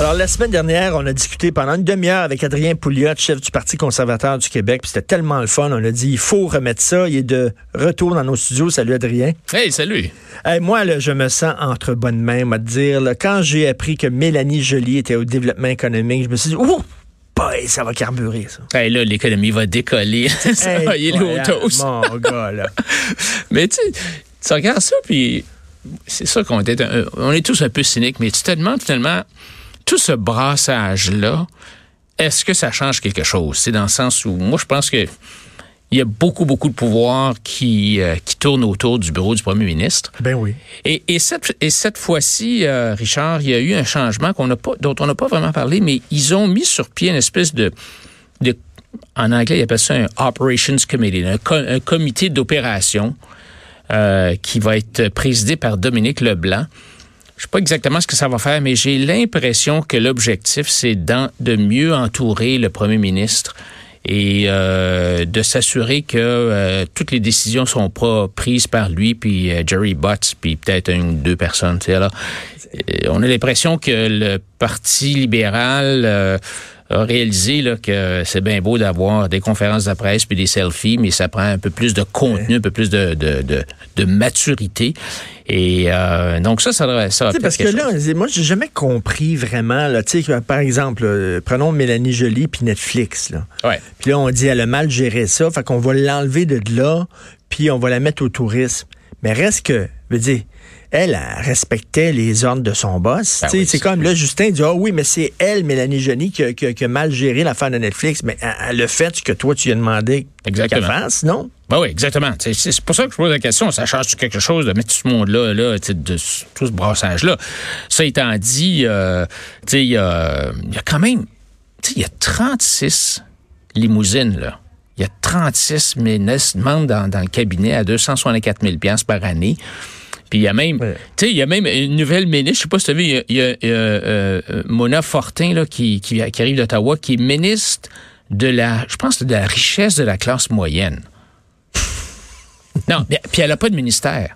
Alors, la semaine dernière, on a discuté pendant une demi-heure avec Adrien Pouliot, chef du Parti conservateur du Québec. Puis c'était tellement le fun. On a dit, il faut remettre ça. Il est de retour dans nos studios. Salut, Adrien. Hey, salut. Hey, moi, là, je me sens entre bonnes mains, moi, te dire. Là, quand j'ai appris que Mélanie Joly était au développement économique, je me suis dit, ouh! Boy, ça va carburer, ça. Hey, là, l'économie va décoller. ça Hey, va y aller ouais. Mon gars, là. Mais tu sais, tu regardes ça, puis c'est ça qu'on on est tous un peu cyniques, mais tu te demandes finalement, tout ce brassage-là, est-ce que ça change quelque chose? C'est dans le sens où, moi, je pense que il y a beaucoup, beaucoup de pouvoirs qui, euh, qui tournent autour du bureau du premier ministre. Ben oui. Et, et cette, et cette fois-ci, euh, Richard, il y a eu un changement qu'on n'a pas, dont on n'a pas vraiment parlé, mais ils ont mis sur pied une espèce de, de en anglais, ils appellent ça un Operations Committee, un, co- un comité d'opération euh, qui va être présidé par Dominique Leblanc. Je sais pas exactement ce que ça va faire, mais j'ai l'impression que l'objectif, c'est de mieux entourer le premier ministre et euh, de s'assurer que euh, toutes les décisions sont pas prises par lui puis euh, Jerry Butts puis peut-être une ou deux personnes. tu sais. On a l'impression que le Parti libéral euh, a réalisé là, que c'est bien beau d'avoir des conférences de presse puis des selfies, mais ça prend un peu plus de contenu, un peu plus de, de, de, de maturité. Et euh, donc ça, ça devrait ça va Tu sais, parce que là, moi, j'ai jamais compris vraiment, là, tu sais, que, par exemple, euh, prenons Mélanie Joly puis Netflix, là. Ouais. Puis là, on dit, elle a mal géré ça, fait qu'on va l'enlever de là, puis on va la mettre au tourisme. Mais reste que, je veux dire, elle, elle respectait les ordres de son boss. Ben oui, c'est comme là, Justin dit, ah oui, mais c'est elle, Mélanie Joly, qui, a- qui a- qui a mal géré l'affaire de Netflix. Mais elle, elle a fait ce que toi, tu lui as demandé qu'elle fasse, non? Ben oui, exactement. C'est pour ça que je pose la question. Ça change quelque chose de mettre tout ce monde-là, là, de tout ce brassage-là? Ça étant dit, euh, sais, il y a, il y a quand même, il y a 36 limousines, là. Il y a 36 ministres membres dans, dans le cabinet à 264 000 par année. Puis il y a même, Ouais. tu sais, il y a même une nouvelle ministre, je sais pas si tu as vu, il y a, il y a, euh, euh, Mona Fortin là, qui, qui, qui arrive d'Ottawa, qui est ministre de la, je pense, de la richesse de la classe moyenne. non, mais- puis elle a pas de ministère.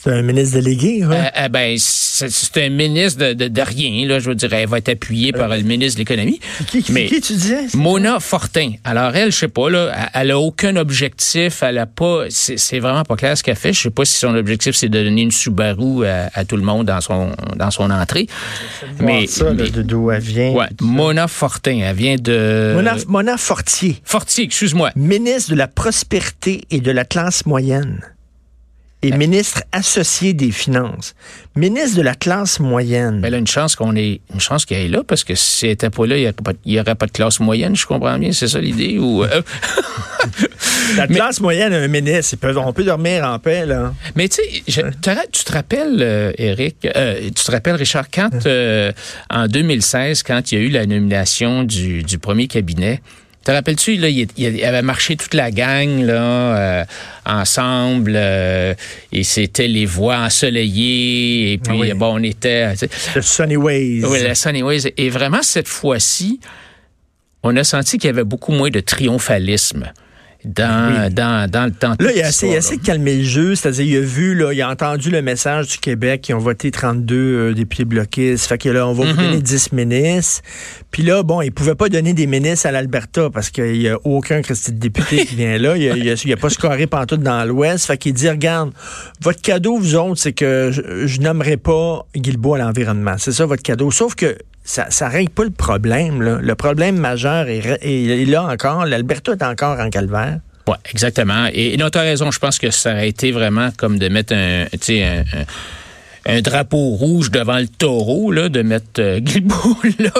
C'est un ministre délégué, ouais. Euh, euh, ben, c'est un ministre de, de, de rien, là. Je veux dire, elle va être appuyée par le ministre de l'économie. qui, qui, mais- qui tu disais? Mona Fortin. Alors elle, je sais pas là, elle- a aucun objectif, elle a pas, c'est vraiment pas clair ce qu'elle fait. Je sais pas si son objectif c'est de donner une Subaru à, à tout le monde dans son dans son entrée. Mais ça, là, mais- de d'où elle vient. ouais, Mona Fortin, elle vient de Mona, Mona Fortier. Fortier, excuse-moi. ministre de la prospérité et de la classe moyenne et ministre associé des finances. Ministre de la classe moyenne. Elle a une chance qu'on ait une chance qu'elle est là parce que si elle était pas là, il n'y aurait, pas- de classe moyenne, je comprends bien, c'est ça l'idée ou euh, la classe moyenne a un ministre. Ils peuvent- on peut dormir en paix, là. Mais tu sais, tu te- rappelles, euh, Eric, euh, tu te rappelles, Richard, quand euh, en 2016, quand il y a eu la nomination du, du premier cabinet, te rappelles-tu, là, il, il avait marché toute la gang là, euh, ensemble, euh, et c'était les voies ensoleillées, et puis Ah oui. bon, on était... tu sais, Sunny Ways. oui, la Sunnyways. Et vraiment, cette fois-ci, on a senti qu'il y avait beaucoup moins de triomphalisme dans, dans, dans le temps. Là, il a a assez calmé le jeu, c'est-à-dire il a vu, là, il a entendu le message du Québec qui ont voté 32 euh, députés bloquistes. Fait que là, on va vous donner 10 ministres. Puis là, bon, il pouvait pas donner des ministres à l'Alberta parce qu'il y a aucun Christy de député qui vient là. Il a, il a, a pas scoré pantoute dans l'Ouest. Fait qu'il dit, regarde, votre cadeau, vous autres, c'est que je, je nommerai pas Guilbeault à l'environnement. C'est ça votre cadeau. Sauf que ça, ça règle pas le problème. Là. Le problème majeur est, là encore. L'Alberta est encore en calvaire. Oui, exactement. Et, non, tu as raison. Je pense que ça aurait été vraiment comme de mettre un, un, un- un drapeau rouge devant le taureau, là, de mettre euh, là.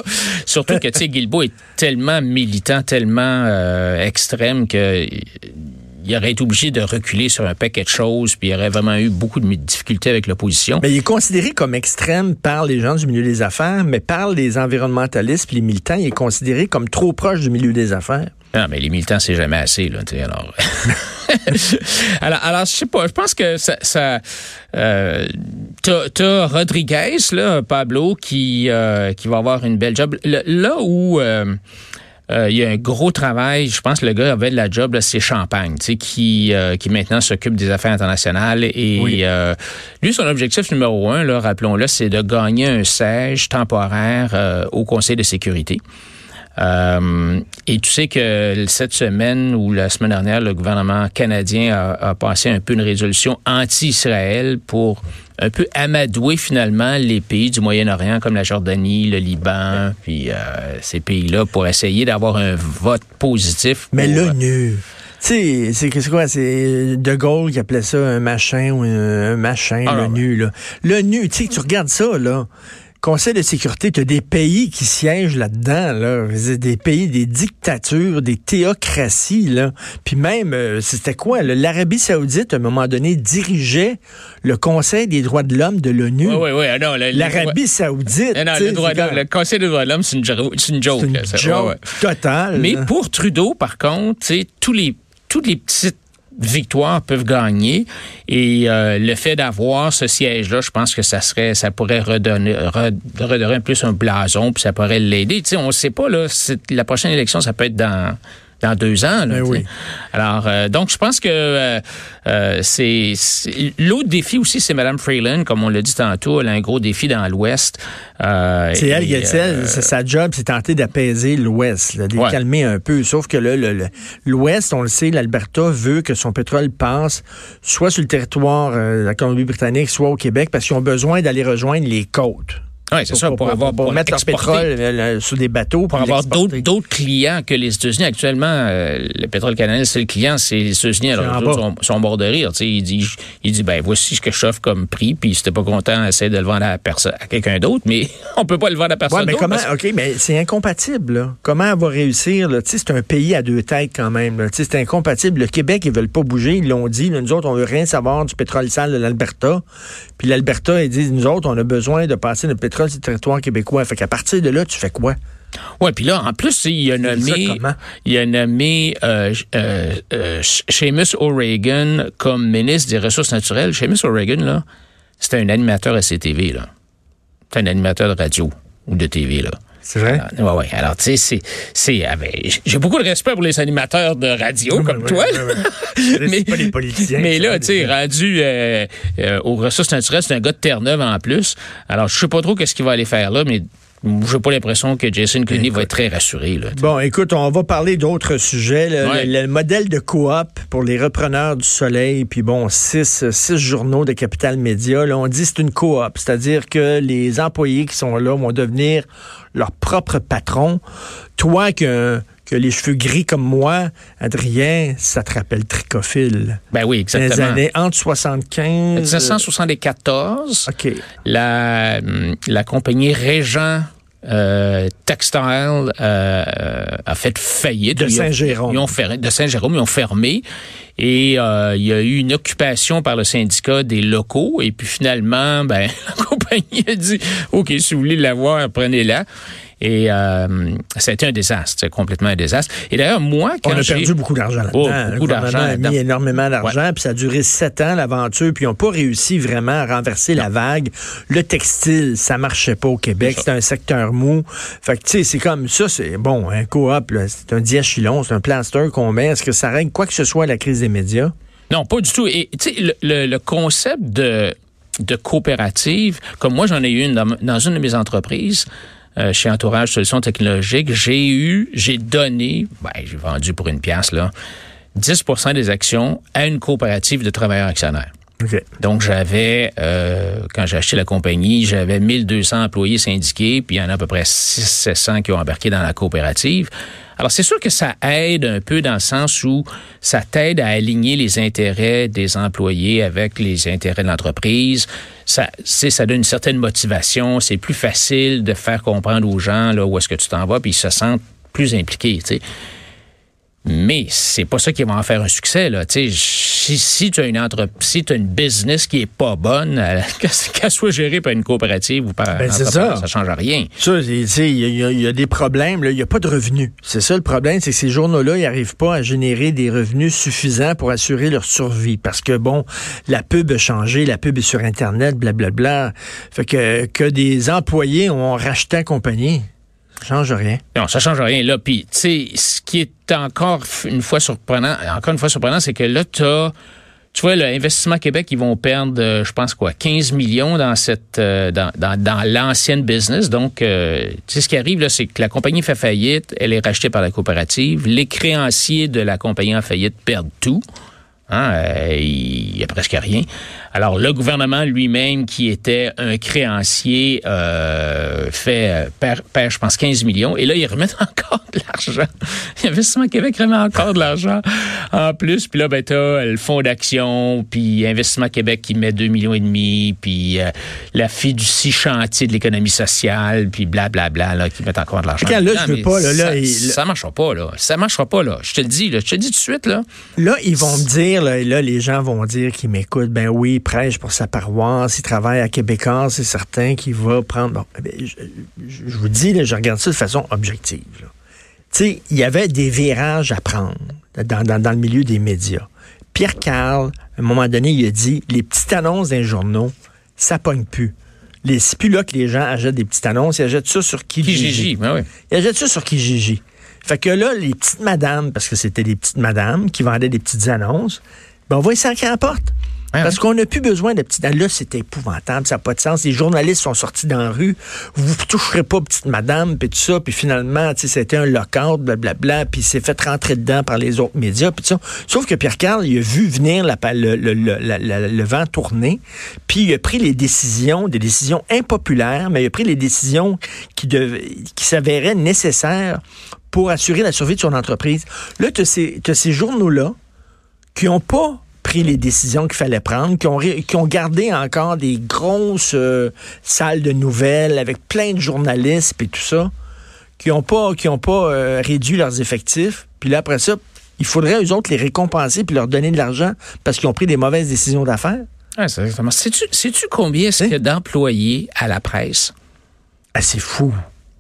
Surtout que, tu sais, Guilbeault est tellement militant, tellement euh, extrême que il aurait été obligé de reculer sur un paquet de choses, puis il aurait vraiment eu beaucoup de difficultés avec l'opposition. Mais il est considéré comme extrême par les gens du milieu des affaires, mais par les environnementalistes puis les militants, il est considéré comme trop proche du milieu des affaires. Non, mais les militants, c'est jamais assez, là, alors. alors, alors, je sais pas, je pense que ça, ça euh, t'as, Rodriguez, là, Pablo, qui, euh, qui va avoir une belle job. là où euh, il y a un gros travail. Je pense que le gars avait de la job, c'est Champagne, tu sais, qui, euh, qui maintenant s'occupe des affaires internationales. Et euh, lui, son objectif numéro un, rappelons-le, c'est de gagner un siège temporaire au Conseil de sécurité. Euh, et tu sais que cette semaine ou la semaine dernière, le gouvernement canadien a, a passé un peu une résolution anti-Israël pour un peu amadouer finalement les pays du Moyen-Orient comme la Jordanie, le Liban, puis euh, ces pays-là pour essayer d'avoir un vote positif. Mais l'ONU. Tu sais, c'est quoi? C'est De Gaulle qui appelait ça un machin ou un, machin, ah, l'ONU. Là. L'ONU, tu sais, tu regardes ça, là. Conseil de sécurité, tu as des pays qui siègent là-dedans, là. Des pays, des dictatures, des théocraties, là. Puis même, euh, c'était quoi? L'Arabie saoudite, à un moment donné, dirigeait le Conseil des droits de l'homme de l'ONU. Oui, oui, oui. Ah L'Arabie saoudite. Non, le, le, Conseil des droits de l'homme, c'est une, joke. C'est une joke, totale. Mais pour Trudeau, par contre, tous les, toutes les petites victoires peuvent gagner. Et euh, le fait d'avoir ce siège-là, je pense que ça serait, ça pourrait redonner, redonner plus un blason, puis ça pourrait l'aider. Tu sais, on ne sait pas là. La prochaine élection, ça peut être dans dans deux ans. Là, ben Alors, euh, donc, je pense que euh, euh, c'est l'autre défi aussi, c'est Mme Freeland, comme on l'a dit tantôt, elle a un gros défi dans l'Ouest. c'est elle, Getzel, sa job, c'est tenter d'apaiser l'Ouest, de calmer un peu. Sauf que là, l'Ouest, on le sait, l'Alberta veut que son pétrole passe soit sur le territoire de la Colombie-Britannique, soit au Québec, parce qu'ils ont besoin d'aller rejoindre les côtes. Oui, c'est ça, pour, avoir pour, mettre leur pétrole euh, sur des bateaux. Pour avoir d'autres clients que les États-Unis. Actuellement, euh, le pétrole canadien, c'est le client, c'est les États-Unis. Alors, les autres sont, sont morts de rire. Il dit, il dit, ben voici ce que je offre comme prix, puis si t'es pas content, essaie de le vendre à, à quelqu'un d'autre, mais on peut pas le vendre à personne ouais, mais comment, OK, mais c'est incompatible. Là. Comment elle va réussir? C'est un pays à deux têtes quand même. C'est incompatible. Le Québec, ils veulent pas bouger, ils l'ont dit. nous autres, on veut rien savoir du pétrole sale de l'Alberta. Puis l'Alberta, ils disent, nous autres, on a besoin de passer notre pétrole le territoire québécois. Fait qu'à partir de là, tu fais quoi? Oui, puis là, en plus, il a nommé, il a nommé euh, euh, euh, Seamus O'Regan comme ministre des Ressources naturelles. Seamus O'Regan, là, c'était un animateur à CTV, là. C'est un animateur de radio ou de TV, là. C'est vrai? Oui, oui. Alors, tu sais, c'est, ah, ben, j'ai beaucoup de respect pour les animateurs de radio comme toi. mais, pas les politiciens. Mais là, tu sais, rendu euh, euh, aux ressources naturelles, c'est un gars de Terre-Neuve en plus. Alors, je sais pas trop qu'est-ce qu'il va aller faire là, mais j'ai pas l'impression que Jason Kenney va être très rassuré. Là, bon, écoute, on va parler d'autres sujets. Le, modèle de coop pour les repreneurs du soleil, puis bon, six, six journaux de Capital Média, là, on dit c'est une coop, c'est-à-dire que les employés qui sont là vont devenir leur propre patron. Toi, que que les cheveux gris comme moi, Adrien, ça te rappelle Tricophile. Ben oui, exactement. Les années entre 75... 1974, OK. La, hum, la compagnie Régent euh, Textile euh, a fait faillite. De Saint-Jérôme. Ils ont fermé, de Saint-Jérôme, ils ont fermé. Et euh, il y a eu une occupation par le syndicat des locaux. Et puis finalement, ben, la compagnie a dit, OK, si vous voulez l'avoir, prenez-la. Et euh, ça a été un désastre, complètement un désastre. Et d'ailleurs, moi, quand On a perdu beaucoup d'argent. Oh, beaucoup d'argent. a mis énormément d'argent, puis ça a duré sept ans, l'aventure, puis ils n'ont pas réussi vraiment à renverser la vague. Le textile, ça marchait pas au Québec, c'était un secteur mou. Fait que, tu sais, c'est comme ça, c'est bon, un coop, c'est un diachylon, c'est un plaster qu'on met. Est-ce que ça règle quoi que ce soit à la crise des médias? Non, pas du tout. Et, tu sais, le, le concept de de coopérative, comme moi j'en ai eu une dans une de mes entreprises, euh, chez Entourage Solutions Technologiques, j'ai eu, j'ai donné, ben, j'ai vendu pour une pièce, là, 10% des actions à une coopérative de travailleurs actionnaires. Donc, j'avais, euh, quand j'ai acheté la compagnie, j'avais 1200 employés syndiqués, puis il y en a à peu près 600 qui ont embarqué dans la coopérative. Alors, c'est sûr que ça aide un peu dans le sens où ça t'aide à aligner les intérêts des employés avec les intérêts de l'entreprise. Ça, ça donne une certaine motivation. C'est plus facile de faire comprendre aux gens là, où est-ce que tu t'en vas, puis ils se sentent plus impliqués, tu sais. Mais c'est pas ça qui va en faire un succès. Là. Tu sais, si, si tu as une entreprise, si tu as une business qui est pas bonne, euh, qu'elle soit gérée par une coopérative ou par Ben, un c'est ça. ça change rien. Ça, il y, y a- il y a des problèmes, il n'y a pas de revenus. C'est ça le problème, c'est que ces journaux-là, ils n'arrivent pas à générer des revenus suffisants pour assurer leur survie. Parce que, bon, la pub a changé, la pub est sur Internet, blablabla. Fait que, que des employés ont racheté la compagnie, change rien. Non, ça change rien là. Puis, tu sais, ce qui est encore une fois surprenant, encore une fois surprenant, c'est que là, tu tu vois, l'Investissement Québec, ils vont perdre, euh, je pense quoi, 15 millions dans cette, euh, dans, dans, dans l'ancienne business. Donc, euh, tu sais, ce qui arrive là, c'est que la compagnie fait faillite, elle est rachetée par la coopérative. Les créanciers de la compagnie en faillite perdent tout. Hein, euh, il y a presque rien. Alors, le gouvernement lui-même, qui était un créancier, euh, fait, euh, perd, perd, je pense, 15 millions. Et là, ils remettent encore de l'argent. Investissement Québec remet encore de l'argent en plus. Puis là, ben, t'as le fonds d'action, puis Investissement Québec qui met 2 millions et demi, puis euh, la fiducie chantier de l'économie sociale, puis blablabla, là, qui mettent encore de l'argent. Là, je veux pas, là, là, ça, il- ça marchera pas, là. Ça marchera pas, là. Je te le dis, là. Je te le dis tout de suite, là. Là, ils vont me dire, là, et là, les gens vont dire qu'ils m'écoutent. Ben oui, il prêche pour sa paroisse, il travaille à Québécois, c'est certain qu'il va prendre. Bon, eh je, vous dis, là, je regarde ça de façon objective. Tu sais, il y avait des virages à prendre dans, dans- dans le milieu des médias. Pierre Carl, à un moment donné, il a dit les petites annonces d'un journaux, ça pogne plus. Les- C'est plus là que les gens achètent des petites annonces, ils achètent ça sur Kijiji. Kijiji, ben oui. Il achète ça sur Kijiji. Fait que là, les petites madames, parce que c'était des petites madames qui vendaient des petites annonces, ben on va y à la porte. Ouais, Parce qu'on n'a plus besoin de petites Là, c'était épouvantable, ça n'a pas de sens. Les journalistes sont sortis dans la rue. Vous ne toucherez pas, petite madame, puis tout ça. Puis finalement, tu sais, c'était un lockout, blablabla. Puis il s'est fait rentrer dedans par les autres médias, puis tout ça. Sauf que Pierre Carl, il a vu venir la, le, le- le- la- la- le vent tourner. Puis il a pris les décisions, des décisions impopulaires, mais il a pris les décisions qui, dev- qui s'avéraient nécessaires pour assurer la survie de son entreprise. Là, tu as ces, journaux-là qui n'ont pas pris les décisions qu'il fallait prendre, qui ont, ré- qui ont gardé encore des grosses euh, salles de nouvelles avec plein de journalistes et tout ça, qui n'ont pas, qui ont pas euh, réduit leurs effectifs. Puis là, après ça, il faudrait, eux autres, les récompenser puis leur donner de l'argent parce qu'ils ont pris des mauvaises décisions d'affaires. Ouais, c'est exactement. Sais-tu, sais-tu combien est-ce Hein? qu'il y a d'employés à la presse? Ah, c'est fou.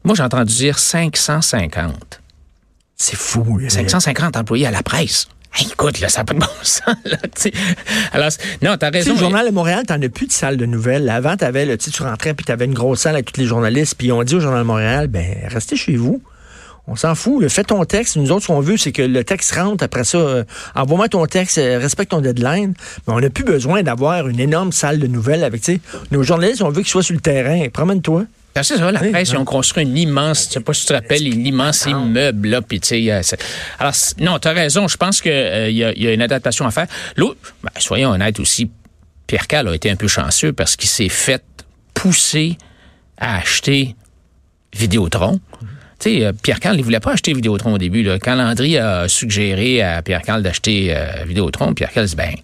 Moi, j'ai entendu dire 550. C'est fou. là. 550 employés à la presse. Hey, écoute, là, ça n'a pas de bon sens. Là. Alors, non, t'as raison. le journal de Montréal, t'en as plus de salle de nouvelles. Avant, t'avais, là, tu sais, tu rentrais puis t'avais une grosse salle avec tous les journalistes. Puis on dit au journal de Montréal, ben restez chez vous. On s'en fout. là. Fais ton texte. Nous autres, ce qu'on veut, c'est que le texte rentre. Après ça, euh, envoie-moi ton texte, euh, respecte ton deadline. Mais on n'a plus besoin d'avoir une énorme salle de nouvelles avec, tu sais, nos journalistes, on veut qu'ils soient sur le terrain. Promène-toi. Ah, C'est ça, la presse, ouais. ils ont construit un immense, je sais pas si tu te rappelles, un immense immeuble, là, puis tu sais, euh, alors, non, tu as raison, je pense qu'il y, a, y a une adaptation à faire. L'autre, ben, soyons honnêtes aussi, Pierre Cal a été un peu chanceux parce qu'il s'est fait pousser à acheter Vidéotron. Tu sais, euh, Pierre Carl, il voulait pas acheter Vidéotron au début. Là. Quand Landry a suggéré à Pierre Carl d'acheter euh, Vidéotron, Pierre Carl dit, ben,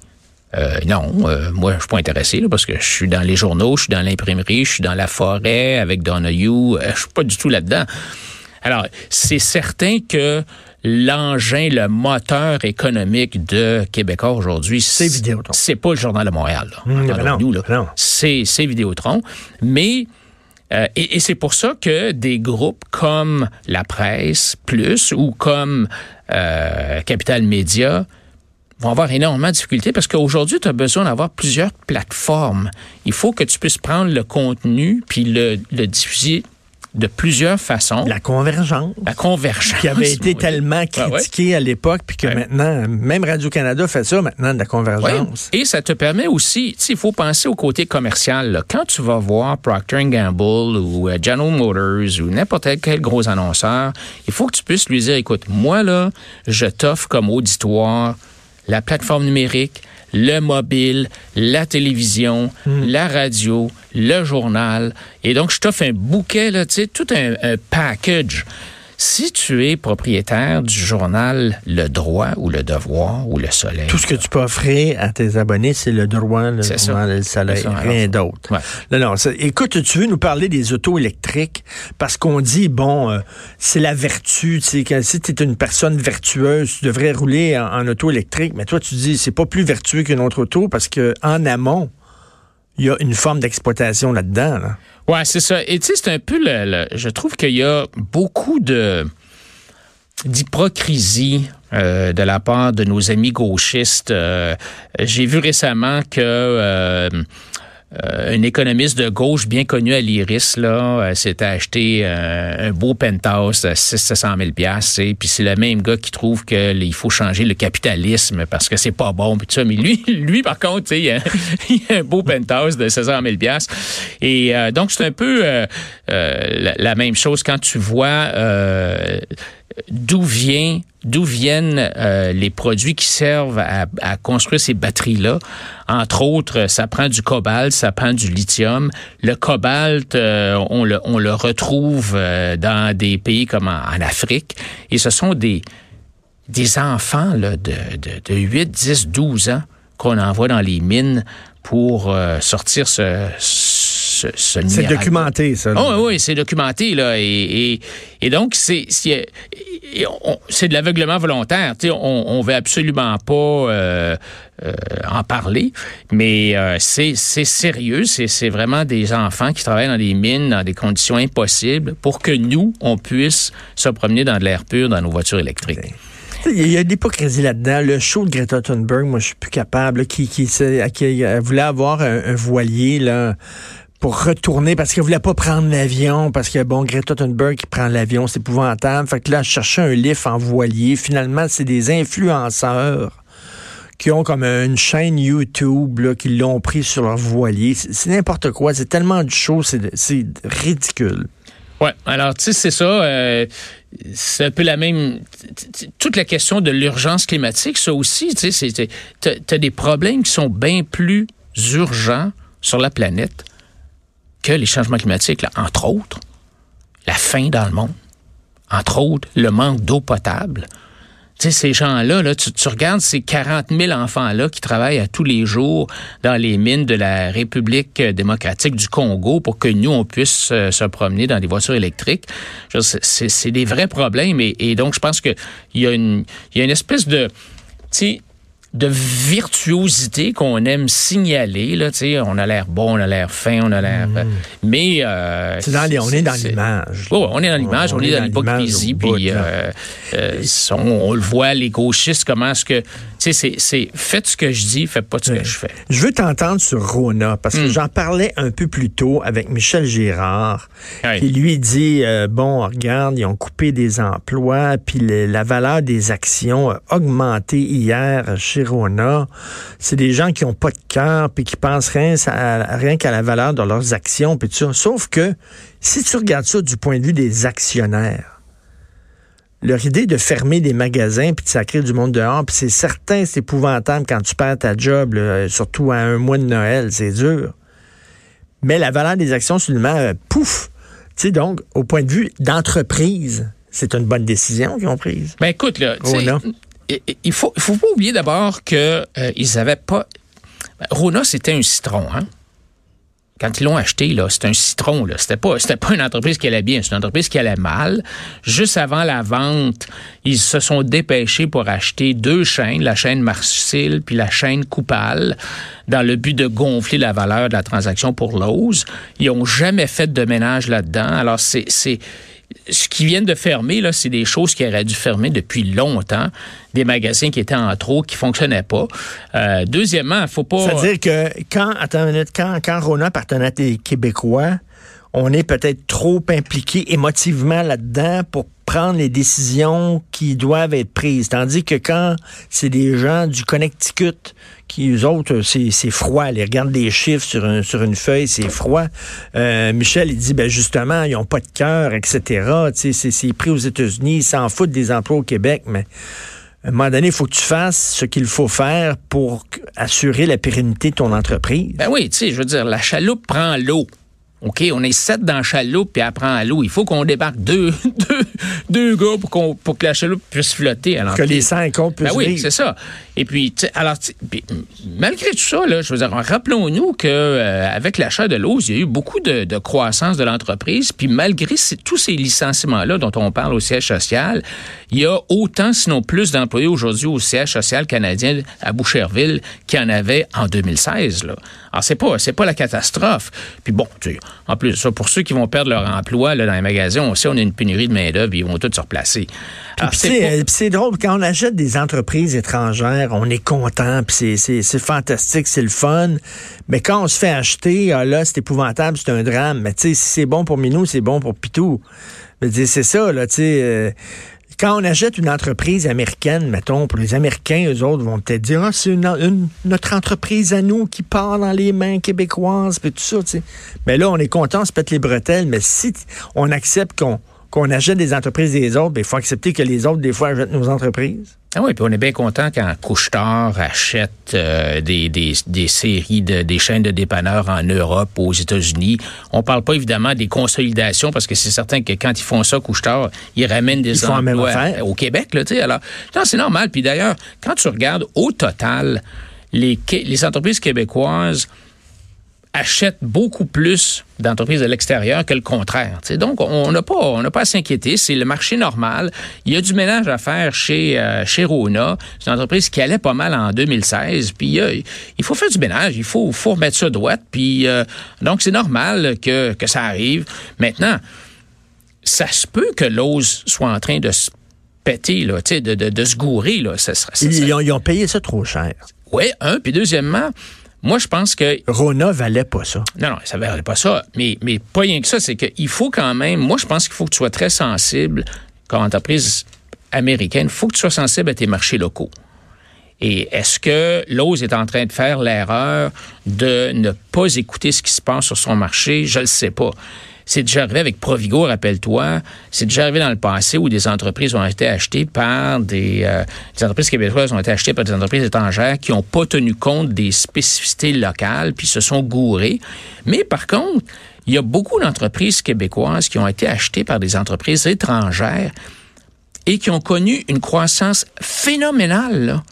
euh, non, euh, moi, je suis pas intéressé là, parce que je suis dans les journaux, je suis dans l'imprimerie, je suis dans la forêt avec Donahue, euh, je suis pas du tout là-dedans. Alors, c'est certain que l'engin, le moteur économique de Québécois aujourd'hui, C'est Vidéotron. C'est pas le Journal de Montréal. Là. Ben Entendons-nous, non, là. ben non. C'est, c'est Vidéotron. Mais euh, et, et c'est pour ça que des groupes comme La Presse Plus ou comme euh, Capital Média vont avoir énormément de difficultés parce qu'aujourd'hui, tu as besoin d'avoir plusieurs plateformes. Il faut que tu puisses prendre le contenu puis le, le diffuser de plusieurs façons. La convergence. La convergence. Qui avait été tellement Ah ouais? critiquée à l'époque, puis que Ouais. maintenant, même Radio-Canada fait ça maintenant, de la Ouais. convergence. Et ça te permet aussi, il faut penser au côté commercial. là. Quand tu vas voir Procter Gamble ou euh, General Motors ou n'importe quel gros annonceur, il faut que tu puisses lui dire, écoute, moi là, je t'offre comme auditoire la plateforme numérique, le mobile, la télévision, la radio, le journal. Et donc, je t'offre un bouquet, là, tu sais, tout un, un package. Si tu es propriétaire du journal Le Droit ou Le Devoir ou Le Soleil. Tout ce que tu peux offrir à tes abonnés, c'est le droit, le journal, Le Soleil, rien d'autre. Ouais. Non, non. écoute, tu veux nous parler des autos électriques? Parce qu'on dit, bon, euh, c'est la vertu. Si tu es une personne vertueuse, tu devrais rouler en, auto électrique. Mais toi, tu dis, c'est pas plus vertueux qu'une autre auto parce que en amont, il y a une forme d'exploitation là-dedans. Là. Ouais, c'est ça. Et tu sais, c'est un peu le, je trouve qu'il y a beaucoup de d'hypocrisie euh, de la part de nos amis gauchistes. Euh, j'ai vu récemment que euh, euh, un économiste de gauche bien connu à l'Iris là euh, s'était acheté euh, un beau penthouse à 600 000 pièces puis c'est le même gars qui trouve qu'il faut changer le capitalisme parce que c'est pas bon puis tout ça. Mais lui lui par contre il a, il a un beau penthouse de 600 000 pièces et donc c'est un peu la, la, même chose. Quand tu vois d'où d'où viennent euh, les produits qui servent à, construire ces batteries-là. Entre autres, ça prend du cobalt, ça prend du lithium. Le cobalt, euh, on, le, on le retrouve euh, dans des pays comme en, Afrique. Et ce sont des, des enfants là, de, de, de 8, 10, 12 ans qu'on envoie dans les mines pour sortir ce, c'est documenté, ça. Oh, oui, c'est documenté, là. Et, et, donc, c'est c'est de l'aveuglement volontaire. on, on veut absolument pas euh, euh, en parler, mais euh, c'est sérieux. C'est vraiment des enfants qui travaillent dans des mines, dans des conditions impossibles, pour que nous, on puisse se promener dans de l'air pur dans nos voitures électriques. Il y a de l'hypocrisie là-dedans. Le show de Greta Thunberg, moi, je suis plus capable, qui, qui, qui, voulait avoir un, un voilier, là, pour retourner parce qu'elle voulait pas prendre l'avion parce que bon Greta Thunberg qui prend l'avion c'est épouvantable. Fait que là je cherchais un lift en voilier. Finalement c'est des influenceurs qui ont comme une chaîne YouTube là, qui l'ont pris sur leur voilier. C'est n'importe quoi. C'est tellement de choses c'est ridicule. Ouais. Alors tu sais c'est ça euh, c'est un peu la même toute la question de l'urgence climatique ça aussi tu as des problèmes qui sont bien plus urgents sur la planète que les changements climatiques, entre autres, la faim dans le monde, entre autres, le manque d'eau potable. Tu sais, ces gens-là, là, tu, regardes ces 40 000 enfants-là qui travaillent à tous les jours dans les mines de la République démocratique du Congo pour que nous, on puisse euh, se promener dans des voitures électriques. C'est des vrais problèmes. Et, et donc, je pense qu'il y, a une, y a une espèce de... Tu sais, de virtuosité qu'on aime signaler. Là, on a l'air bon, on a l'air fin, on a l'air... Mm. Mais... Euh, dans on est dans l'image. On est dans l'image, on, est dans l'hypocrisie. Puis euh, euh, on, le voit, les gauchistes, comment est-ce que... Tu sais, c'est faites ce que je dis, faites pas ce que je fais. Je veux t'entendre sur Rona, parce que mm. j'en parlais un peu plus tôt avec Michel Girard, qui lui dit, bon, regarde, ils ont coupé des emplois, puis la valeur des actions a augmenté hier chez c'est des gens qui ont pas de cœur puis qui pensent rien, rien qu'à la valeur de leurs actions puis tout Sauf que si tu regardes ça du point de vue des actionnaires, leur idée de fermer des magasins puis de sacrer du monde dehors, puis c'est certain, c'est épouvantable quand tu perds ta job, surtout à un mois de Noël, c'est dur. Mais la valeur des actions, seulement, euh, pouf! Tu sais, donc, au point de vue d'entreprise, c'est une bonne décision qu'ils ont prise. Ben écoute, là, il faut, faut pas oublier d'abord qu'ils euh, n'avaient pas. Ben, Rona, c'était un citron, hein? Quand ils l'ont acheté, c'était un citron. Là. C'était pas, pas une entreprise qui allait bien, c'est une entreprise qui allait mal. Juste avant la vente, ils se sont dépêchés pour acheter deux chaînes, la chaîne Marcil puis la chaîne Coupal, dans le but de gonfler la valeur de la transaction pour Lowe's. Ils ont jamais fait de ménage là-dedans. Alors c'est ce qui vient de fermer, là, c'est des choses qui auraient dû fermer depuis longtemps. Des magasins qui étaient en trop, qui fonctionnaient pas. Euh, deuxièmement, il faut pas. C'est-à-dire que quand, attends une minute, quand, quand Rona appartenait à des Québécois, on est peut-être trop impliqué émotivement là-dedans pour prendre les décisions qui doivent être prises. Tandis que quand c'est des gens du Connecticut, qui, eux autres, c'est, froid. Ils regardent des chiffres sur, une feuille, c'est froid. Euh, Michel, il dit, ben justement, ils n'ont pas de cœur, etc. C'est pris aux États-Unis, ils s'en foutent des emplois au Québec, mais à un moment donné, il faut que tu fasses ce qu'il faut faire pour assurer la pérennité de ton entreprise. Ben oui, tu sais, je veux dire, la chaloupe prend l'eau. OK, on est sept dans la chaloupe, puis apprend à l'eau. Il faut qu'on débarque deux, deux, deux gars pour, que la chaloupe puisse flotter. Alors, que les cinq autres puissent ben oui, c'est ça. Et puis, alors, puis, malgré tout ça, là, je veux dire, rappelons-nous que euh, avec l'achat de l'eau, il y a eu beaucoup de, de croissance de l'entreprise. Puis malgré tous ces licenciements-là dont on parle au siège social, il y a autant, sinon plus, d'employés aujourd'hui au siège social canadien à Boucherville qu'il y en avait en 2016. Là. Alors, c'est pas, c'est pas la catastrophe. Puis bon, tu sais, en plus, ça, pour ceux qui vont perdre leur emploi là, dans les magasins, on sait on a une pénurie de main-d'œuvre, ils vont tous se replacer. C'est pas- euh, c'est drôle, quand on achète des entreprises étrangères, on est content, puis c'est- fantastique, c'est le fun. Mais quand on se fait acheter, ah là, c'est épouvantable, c'est un drame. Mais tu sais, si c'est bon pour Minou, c'est bon pour Pitou. C'est ça, là, tu sais. euh, quand on achète une entreprise américaine, mettons, pour les Américains, eux autres vont peut-être dire, ah, c'est une, notre entreprise à nous qui part dans les mains québécoises, puis tout ça, tu sais. Mais là, on est content, on se pète les bretelles, mais si on accepte qu'on qu'on achète des entreprises des autres, ben, il faut accepter que les autres, des fois, achètent nos entreprises. Ah oui, puis on est bien content quand Couchetard achète euh, des, des, des séries, de, des chaînes de dépanneurs en Europe, aux États-Unis. On parle pas évidemment des consolidations parce que c'est certain que quand ils font ça, Couchetard, ils ramènent des Ils font même affaire. au Québec. Là, tu sais. Alors, non, c'est normal. Puis d'ailleurs, quand tu regardes au total, les, les entreprises québécoises achètent beaucoup plus d'entreprises de l'extérieur que le contraire. Donc, on n'a pas, on n'a pas à s'inquiéter. C'est le marché normal. Il y a du ménage à faire chez, euh, chez Rona. C'est une entreprise qui allait pas mal en 2016. Puis, a- il faut faire du ménage. Il faut, faut remettre ça droite. Puis, euh, donc, c'est normal que, que ça arrive. Maintenant, ça se peut que l'ose soit en train de se péter, là, de, de, de se gourer. Là. Ça, sera- ça, Ils, ça- ils ont, ils ont payé ça trop cher. Oui, un. Puis deuxièmement, moi, je pense que Rona valait pas ça. non, non, ça ne valait pas ça. Mais, mais pas rien que ça, c'est qu'il faut quand même, moi, je pense qu'il faut que tu sois très sensible, comme entreprise américaine, il faut que tu sois sensible à tes marchés locaux. Et est-ce que Lowe's est en train de faire l'erreur de ne pas écouter ce qui se passe sur son marché? Je ne le sais pas. C'est déjà arrivé avec Provigo, rappelle-toi. C'est déjà arrivé dans le passé où des entreprises ont été achetées par des, euh, des entreprises québécoises ont été achetées par des entreprises étrangères qui n'ont pas tenu compte des spécificités locales puis se sont gourées. Mais par contre, il y a beaucoup d'entreprises québécoises qui ont été achetées par des entreprises étrangères et qui ont connu une croissance phénoménale. Là.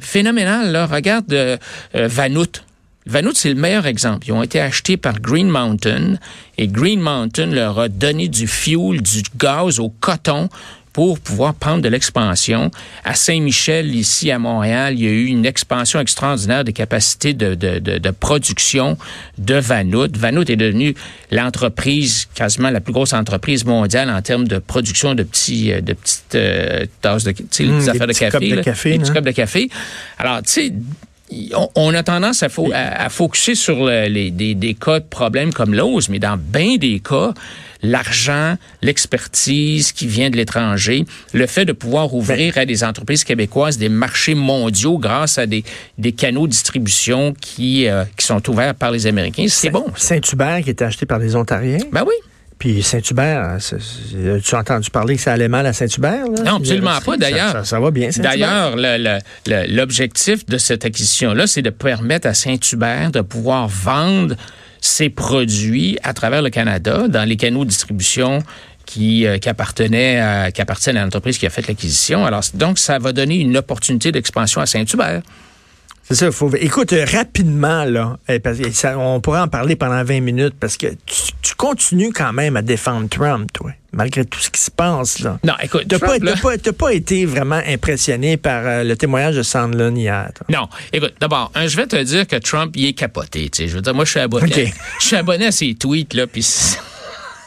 Phénoménale. Là. Regarde euh, euh, Vanout. Vanout, c'est le meilleur exemple. Ils ont été achetés par Green Mountain et Green Mountain leur a donné du fuel, du gaz au coton pour pouvoir prendre de l'expansion. À Saint-Michel, ici à Montréal, il y a eu une expansion extraordinaire des capacités de, de, de, de production de Vanout. Vanout est devenue l'entreprise, quasiment la plus grosse entreprise mondiale en termes de production de petits, euh, de petites euh, tasses de, tu sais, les Mmh, des affaires de café, là, des petits de café. Alors, tu sais, on, a tendance à, fo- à, à focuser sur le- les, des, des cas de problèmes comme l'ose, mais dans bien des cas, l'argent, l'expertise qui vient de l'étranger, le fait de pouvoir ouvrir à des entreprises québécoises des marchés mondiaux grâce à des, des canaux de distribution qui, euh, qui sont ouverts par les Américains, c'est bon. Saint-Hubert qui était acheté par des Ontariens? Ben oui. Puis Saint-Hubert, c'est- tu as entendu parler que ça allait mal à Saint-Hubert? Non, absolument pas. D'ailleurs, Ça, ça va bien. D'ailleurs, le- le- le- l'objectif de cette acquisition-là, c'est de permettre à Saint-Hubert de pouvoir vendre ses produits à travers le Canada dans les canaux de distribution qui, euh, qui appartenaient à, qui appartiennent à l'entreprise qui a fait l'acquisition. Alors, donc, ça va donner une opportunité d'expansion à Saint-Hubert. C'est ça, faut. Écoute, euh, rapidement, là, euh, ça- on pourrait en parler pendant 20 minutes parce que tu, tu continues quand même à défendre Trump, toi, malgré tout ce qui se passe, là. Non, écoute, pas, là- t'as pas, t'as pas été vraiment impressionné par euh, le témoignage de Sandlin hier. toi? Non, écoute, d'abord, hein, je vais te dire que Trump, il est capoté. Tu sais, je veux dire, moi, je suis abonné, OK. je suis abonné à ses tweets là, puis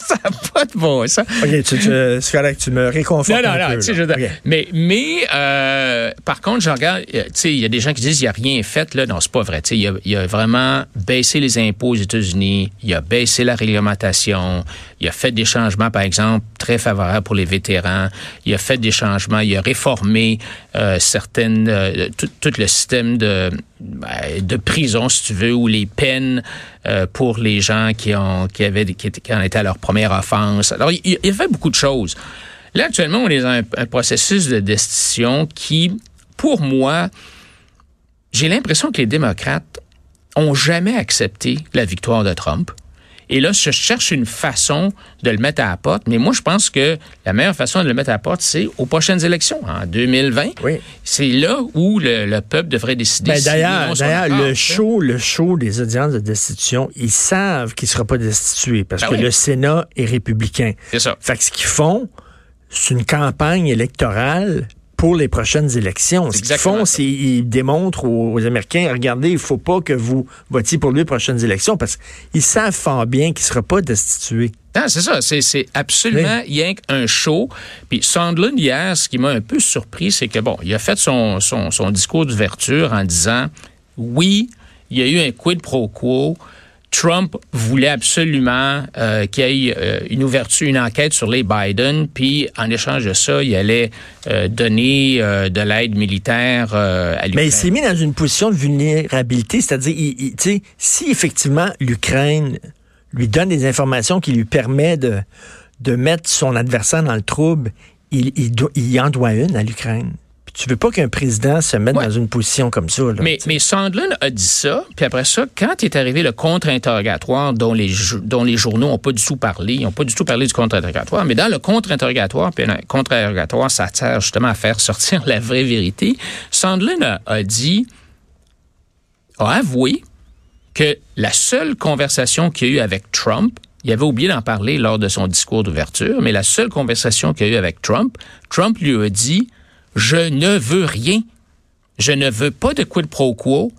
ça n'a pas de bon sens. OK, tu, tu- correct, tu me réconfortes Non, non, un non, peu, je veux dire, OK. mais, mais euh, par contre, je regarde, euh, tu sais, il y a des gens qui disent il n'y a rien fait, là. Non, c'est pas vrai. Tu sais, il a, il a vraiment baissé les impôts aux États-Unis, il a baissé la réglementation, il a fait des changements, par exemple, très favorables pour les vétérans, il a fait des changements, il a réformé euh, certaines, euh, tout, tout le système de, ben, de prison, si tu veux, ou les peines pour les gens qui ont qui avaient qui, qui en étaient à leur première offense. Alors, il, fait beaucoup de choses. Là, actuellement, on est dans un, un processus de destitution qui, pour moi, j'ai l'impression que les démocrates ont jamais accepté la victoire de Trump Et là, je cherche une façon de le mettre à la porte. Mais moi, je pense que la meilleure façon de le mettre à la porte, c'est aux prochaines élections, en 2020. Oui. C'est là où le, le peuple devrait décider. Ben, d'ailleurs, d'ailleurs, le show, le show des audiences de destitution, ils savent qu'il ne sera pas destitué parce Ben que oui. le Sénat est républicain. C'est ça. Fait que ce qu'ils font, c'est une campagne électorale pour les prochaines élections. Ce qu'ils font, c'est ils démontrent aux, aux Américains, regardez, il faut pas que vous votiez pour lui les prochaines élections parce qu'ils savent fort bien qu'il ne sera pas destitué. Non, c'est ça. C'est, absolument rien qu'un show. Puis Sondland, hier, ce qui m'a un peu surpris, c'est que, bon, il a fait son, son, son discours d'ouverture en disant, oui, il y a eu un quid pro quo. Trump voulait absolument euh, qu'il y ait euh, une ouverture, une enquête sur les Biden, puis en échange de ça, il allait euh, donner euh, de l'aide militaire euh, à l'Ukraine. Mais il s'est mis dans une position de vulnérabilité, c'est-à-dire, il- il- tu sais, si effectivement l'Ukraine lui donne des informations qui lui permettent de, de mettre son adversaire dans le trouble, il, il, il en doit une à l'Ukraine. Tu veux pas qu'un président se mette Ouais. dans une position comme ça. Là, Mais, mais Sondland a dit ça, puis après ça, quand est arrivé le contre-interrogatoire dont les, jo- dont les journaux n'ont pas du tout parlé, ils n'ont pas du tout parlé du contre-interrogatoire, mais dans le contre-interrogatoire, puis le contre-interrogatoire, ça sert justement à faire sortir la vraie vérité, Sondland a, a dit, a avoué que la seule conversation qu'il y a eu avec Trump, il avait oublié d'en parler lors de son discours d'ouverture, mais la seule conversation qu'il y a eu avec Trump, Trump lui a dit Je ne veux rien. Je ne veux pas de quid pro quo.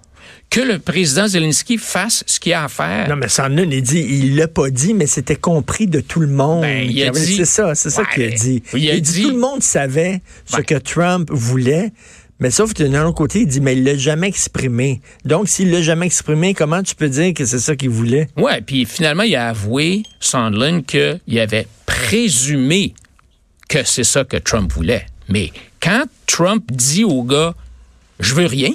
Que le président Zelensky fasse ce qu'il a à faire. Non, mais Sandlin, il dit, il l'a pas dit, mais c'était compris de tout le monde. Ben, il a avait- dit- C'est ça, c'est ça qu'il a dit. il a dit- tout le monde savait ce que Trump voulait. Mais sauf que d'un autre côté, il dit, mais il l'a jamais exprimé. Donc, s'il l'a jamais exprimé, comment tu peux dire que c'est ça qu'il voulait? Ouais, puis finalement, il a avoué, Sondland, qu'il avait présumé que c'est ça que Trump voulait. Mais quand Trump dit au gars, je veux rien,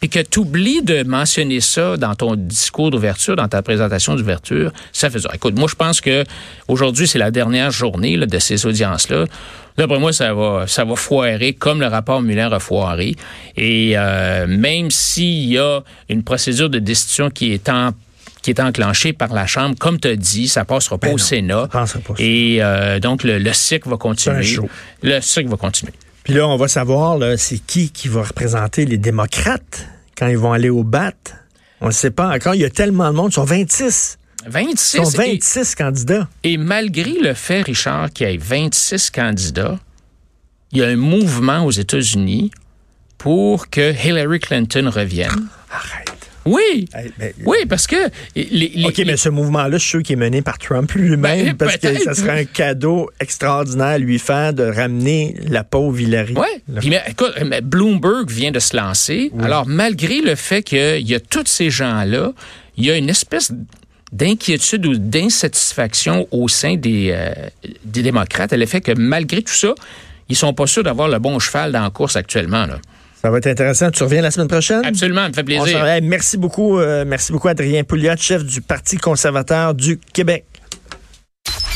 puis que tu oublies de mentionner ça dans ton discours d'ouverture, dans ta présentation d'ouverture, ça fait ça. Écoute, moi, je pense que aujourd'hui, c'est la dernière journée là, de ces audiences-là. D'après moi, ça va, ça va foirer comme le rapport Muller a foiré. Et euh, même s'il y a une procédure de destitution qui est en qui est enclenchée par la Chambre, comme tu as dit, ça passera pas Ben au non, Sénat. pas Et euh, donc, le, le cycle va continuer. Le cycle va continuer. Puis là, on va savoir, c'est qui qui va représenter les démocrates quand ils vont aller au BAT. On ne sait pas encore. Il y a tellement de monde. Ils sont 26. 26. Ils sont et- 26 candidats. Et malgré le fait, Richard, qu'il y ait 26 candidats, il y a un mouvement aux États-Unis pour que Hillary Clinton revienne. Arrête. Oui. Hey, ben, Oui, parce que les, les- OK, mais ce mouvement-là, je suis sûr qu'il est mené par Trump lui-même Ben, parce que ça serait un cadeau extraordinaire à lui faire de ramener la pauvre Hillary. Puis, mais, écoute, mais Bloomberg vient de se lancer. Alors, malgré le fait qu'il y a tous ces gens-là, il y a une espèce d'inquiétude ou d'insatisfaction au sein des, euh, des démocrates à l'effet que malgré tout ça, ils sont pas sûrs d'avoir le bon cheval dans la course actuellement. Là. Ça va être intéressant. Tu reviens la semaine prochaine? Absolument, ça me fait plaisir. Hey, merci beaucoup, euh, merci beaucoup Adrien Pouliot, chef du Parti conservateur du Québec.